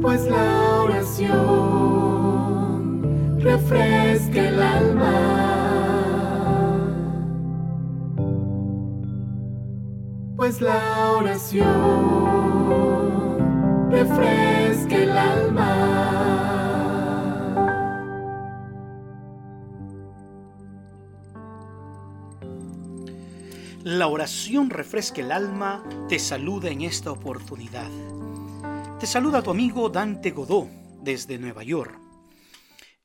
pues la oración refresca el alma. Pues la oración refresca el alma. La oración refresca el alma, te saluda en esta oportunidad. Te saluda tu amigo Dante Godó desde Nueva York.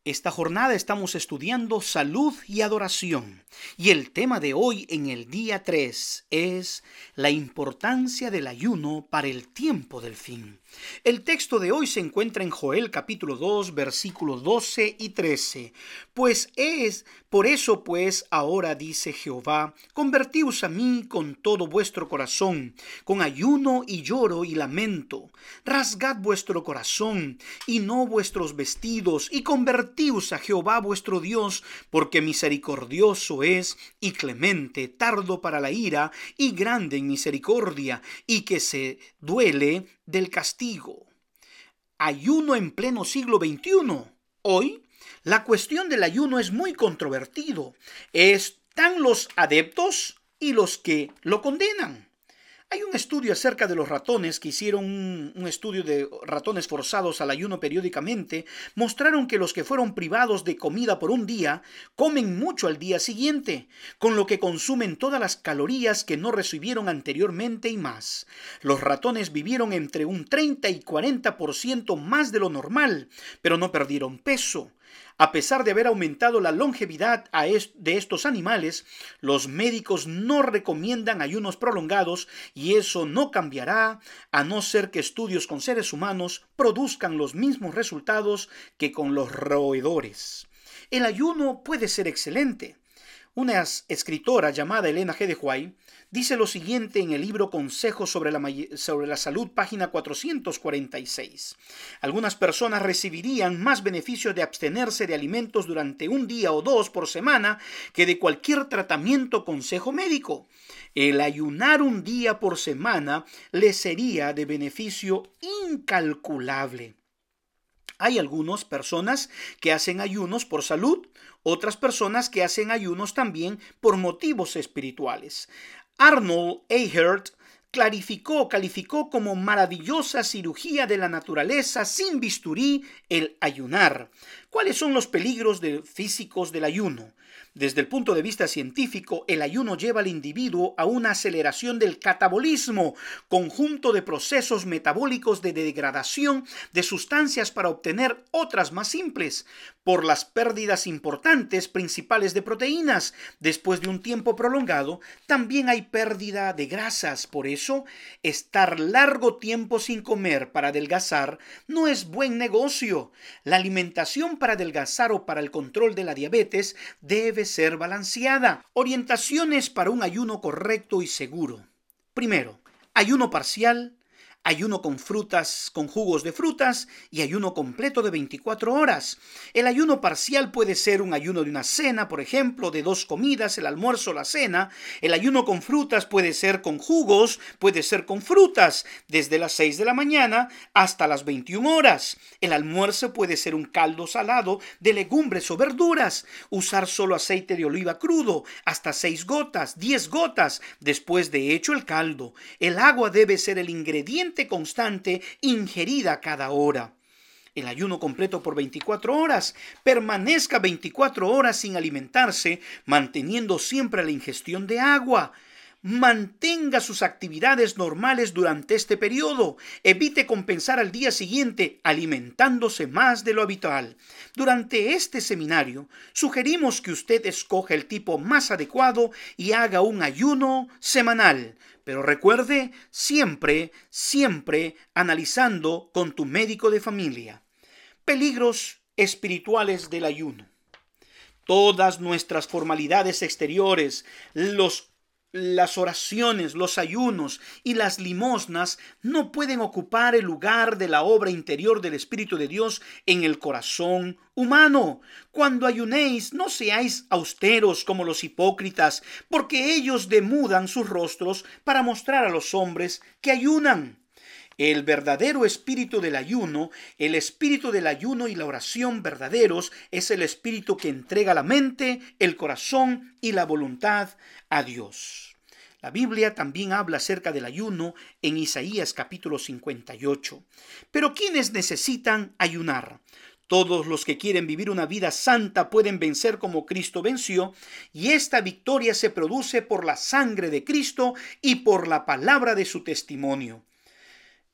Esta jornada estamos estudiando salud y adoración y el tema de hoy en el día 3 es la importancia del ayuno para el tiempo del fin. El texto de hoy se encuentra en Joel capítulo 2 versículos 12 y 13. Pues es, por eso pues ahora dice Jehová, convertíos a mí con todo vuestro corazón, con ayuno y lloro y lamento. Rasgad vuestro corazón y no vuestros vestidos y convertíos a Jehová vuestro Dios, porque misericordioso es y clemente, tardo para la ira y grande en misericordia, y que se duele del castigo. Ayuno en pleno siglo XXI. Hoy, la cuestión del ayuno es muy controvertido. Están los adeptos y los que lo condenan. Hay un estudio acerca de los ratones que hicieron un, estudio de ratones forzados al ayuno periódicamente, mostraron que los que fueron privados de comida por un día comen mucho al día siguiente, con lo que consumen todas las calorías que no recibieron anteriormente y más. Los ratones vivieron entre un 30 y 40% más de lo normal, pero no perdieron peso. A pesar de haber aumentado la longevidad de estos animales, los médicos no recomiendan ayunos prolongados y eso no cambiará a no ser que estudios con seres humanos produzcan los mismos resultados que con los roedores. El ayuno puede ser excelente. Una escritora llamada Elena G. de Huay dice lo siguiente en el libro Consejos sobre la, sobre la Salud, página 446. Algunas personas recibirían más beneficio de abstenerse de alimentos durante un día o dos por semana que de cualquier tratamiento consejo médico. El ayunar un día por semana les sería de beneficio incalculable. Hay algunas personas que hacen ayunos por salud, otras personas que hacen ayunos también por motivos espirituales. Arnold Ehert clarificó, calificó como maravillosa cirugía de la naturaleza sin bisturí el ayunar. ¿Cuáles son los peligros físicos del ayuno? Desde el punto de vista científico, el ayuno lleva al individuo a una aceleración del catabolismo, conjunto de procesos metabólicos de degradación de sustancias para obtener otras más simples, por las pérdidas importantes principales de proteínas. Después de un tiempo prolongado, también hay pérdida de grasas. Por eso, estar largo tiempo sin comer para adelgazar no es buen negocio. La alimentación para adelgazar o para el control de la diabetes debe ser balanceada. Orientaciones para un ayuno correcto y seguro. Primero, ayuno parcial, ayuno con frutas, con jugos de frutas y ayuno completo de 24 horas. El ayuno parcial puede ser un ayuno de una cena, por ejemplo, de dos comidas, el almuerzo la cena. El ayuno con frutas puede ser con jugos, puede ser con frutas, desde las 6 de la mañana hasta las 21 horas. El almuerzo puede ser un caldo salado de legumbres o verduras. Usar solo aceite de oliva crudo, hasta 6 gotas, 10 gotas, después de hecho el caldo. El agua debe ser el ingrediente constante ingerida cada hora. El ayuno completo por 24 horas. Permanezca 24 horas sin alimentarse, manteniendo siempre la ingestión de agua. Mantenga sus actividades normales durante este periodo. Evite compensar al día siguiente alimentándose más de lo habitual. Durante este seminario, sugerimos que usted escoja el tipo más adecuado y haga un ayuno semanal pero recuerde siempre, siempre analizando con tu médico de familia. Peligros espirituales del ayuno. Todas nuestras formalidades exteriores, los las oraciones, los ayunos y las limosnas no pueden ocupar el lugar de la obra interior del Espíritu de Dios en el corazón humano. Cuando ayunéis, no seáis austeros como los hipócritas, porque ellos demudan sus rostros para mostrar a los hombres que ayunan. El verdadero espíritu del ayuno, el espíritu del ayuno y la oración verdaderos es el espíritu que entrega la mente, el corazón y la voluntad a Dios. La Biblia también habla acerca del ayuno en Isaías capítulo 58. Pero ¿quiénes necesitan ayunar? Todos los que quieren vivir una vida santa pueden vencer como Cristo venció, y esta victoria se produce por la sangre de Cristo y por la palabra de su testimonio.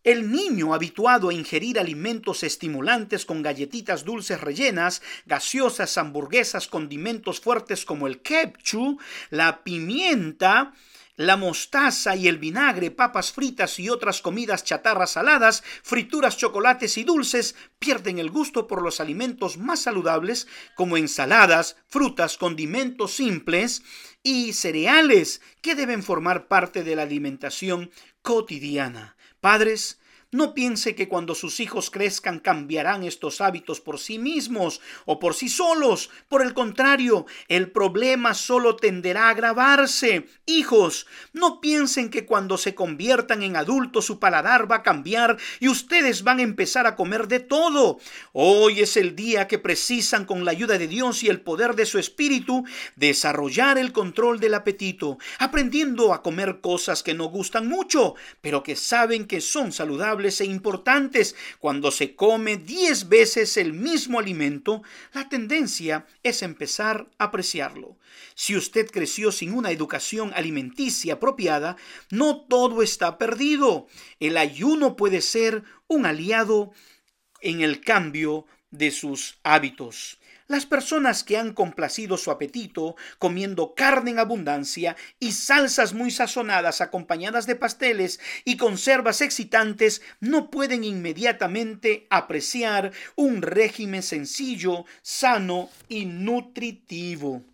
El niño habituado a ingerir alimentos estimulantes con galletitas dulces rellenas, gaseosas, hamburguesas, condimentos fuertes como el ketchup, la pimienta, la mostaza y el vinagre, papas fritas y otras comidas chatarras saladas, frituras, chocolates y dulces pierden el gusto por los alimentos más saludables como ensaladas, frutas, condimentos simples y cereales que deben formar parte de la alimentación cotidiana. Padres, no piense que cuando sus hijos crezcan cambiarán estos hábitos por sí mismos o por sí solos. Por el contrario, el problema solo tenderá a agravarse. Hijos, no piensen que cuando se conviertan en adultos su paladar va a cambiar y ustedes van a empezar a comer de todo. Hoy es el día que precisan con la ayuda de Dios y el poder de su espíritu desarrollar el control del apetito, aprendiendo a comer cosas que no gustan mucho, pero que saben que son saludables e importantes. Cuando se come diez veces el mismo alimento, la tendencia es empezar a apreciarlo. Si usted creció sin una educación alimenticia apropiada, no todo está perdido. El ayuno puede ser un aliado en el cambio de sus hábitos. Las personas que han complacido su apetito comiendo carne en abundancia y salsas muy sazonadas acompañadas de pasteles y conservas excitantes no pueden inmediatamente apreciar un régimen sencillo, sano y nutritivo.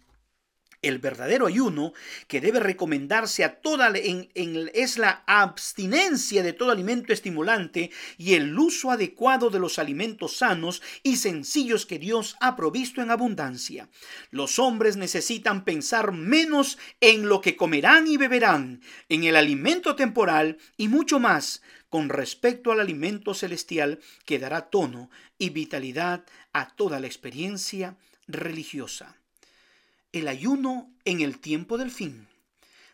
El verdadero ayuno que debe recomendarse a toda es la abstinencia de todo alimento estimulante y el uso adecuado de los alimentos sanos y sencillos que Dios ha provisto en abundancia. Los hombres necesitan pensar menos en lo que comerán y beberán, en el alimento temporal y mucho más con respecto al alimento celestial que dará tono y vitalidad a toda la experiencia religiosa el ayuno en el tiempo del fin.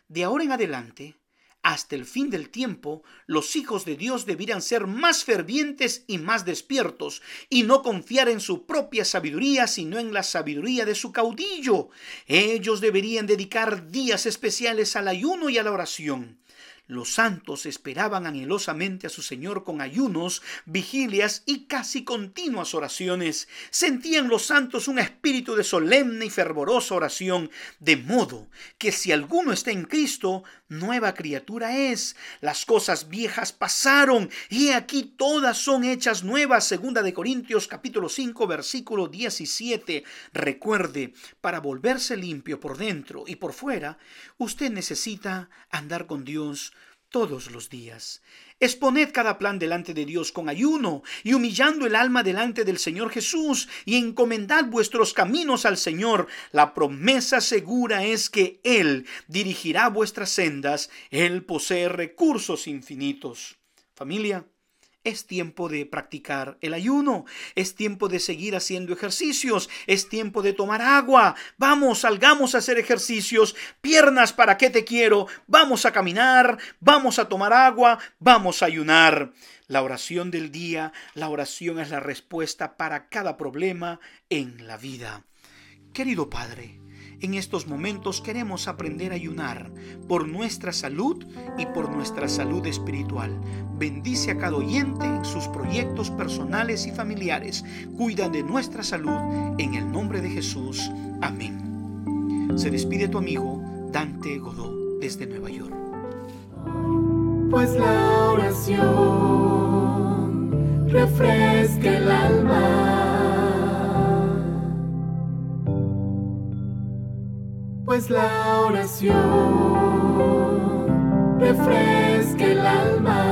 De ahora en adelante, hasta el fin del tiempo, los hijos de Dios debieran ser más fervientes y más despiertos, y no confiar en su propia sabiduría, sino en la sabiduría de su caudillo. Ellos deberían dedicar días especiales al ayuno y a la oración. Los santos esperaban anhelosamente a su Señor con ayunos, vigilias y casi continuas oraciones. Sentían los santos un espíritu de solemne y fervorosa oración, de modo que si alguno está en Cristo, nueva criatura es. Las cosas viejas pasaron y aquí todas son hechas nuevas. Segunda de Corintios capítulo 5 versículo 17. Recuerde, para volverse limpio por dentro y por fuera, usted necesita andar con Dios todos los días. Exponed cada plan delante de Dios con ayuno y humillando el alma delante del Señor Jesús y encomendad vuestros caminos al Señor. La promesa segura es que Él dirigirá vuestras sendas. Él posee recursos infinitos. Familia, es tiempo de practicar el ayuno, es tiempo de seguir haciendo ejercicios, es tiempo de tomar agua. Vamos, salgamos a hacer ejercicios. Piernas, ¿para qué te quiero? Vamos a caminar, vamos a tomar agua, vamos a ayunar. La oración del día, la oración es la respuesta para cada problema en la vida. Querido Padre, en estos momentos queremos aprender a ayunar por nuestra salud y por nuestra salud espiritual. Bendice a cada oyente en sus proyectos personales y familiares. Cuida de nuestra salud en el nombre de Jesús. Amén. Se despide tu amigo Dante Godó desde Nueva York. Pues la oración refresca el alma pues la oración refresca el alma.